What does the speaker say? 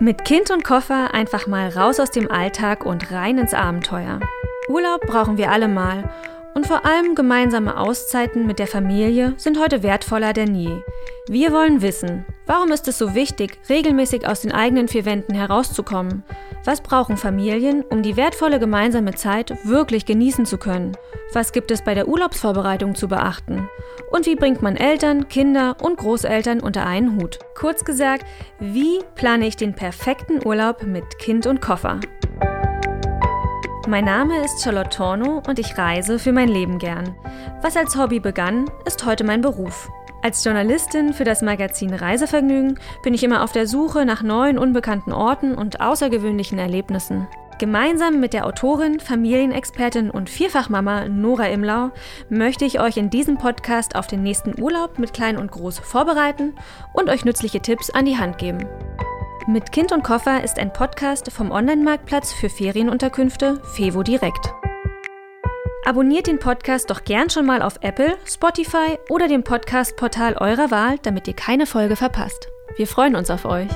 Mit Kind und Koffer einfach mal raus aus dem Alltag und rein ins Abenteuer. Urlaub brauchen wir alle mal und vor allem gemeinsame Auszeiten mit der Familie sind heute wertvoller denn je. Wir wollen wissen, warum ist es so wichtig, regelmäßig aus den eigenen vier Wänden herauszukommen? Was brauchen Familien, um die wertvolle gemeinsame Zeit wirklich genießen zu können? Was gibt es bei der Urlaubsvorbereitung zu beachten? Und wie bringt man Eltern, Kinder und Großeltern unter einen Hut? Kurz gesagt, wie plane ich den perfekten Urlaub mit Kind und Koffer? Mein Name ist Charlotte Torno und ich reise für mein Leben gern. Was als Hobby begann, ist heute mein Beruf. Als Journalistin für das Magazin Reisevergnügen bin ich immer auf der Suche nach neuen unbekannten Orten und außergewöhnlichen Erlebnissen. Gemeinsam mit der Autorin, Familienexpertin und Vierfachmama Nora Imlau möchte ich euch in diesem Podcast auf den nächsten Urlaub mit Klein und Groß vorbereiten und euch nützliche Tipps an die Hand geben. Mit Kind und Koffer ist ein Podcast vom Online-Marktplatz für Ferienunterkünfte Fevo Direkt. Abonniert den Podcast doch gern schon mal auf Apple, Spotify oder dem Podcast-Portal eurer Wahl, damit ihr keine Folge verpasst. Wir freuen uns auf euch.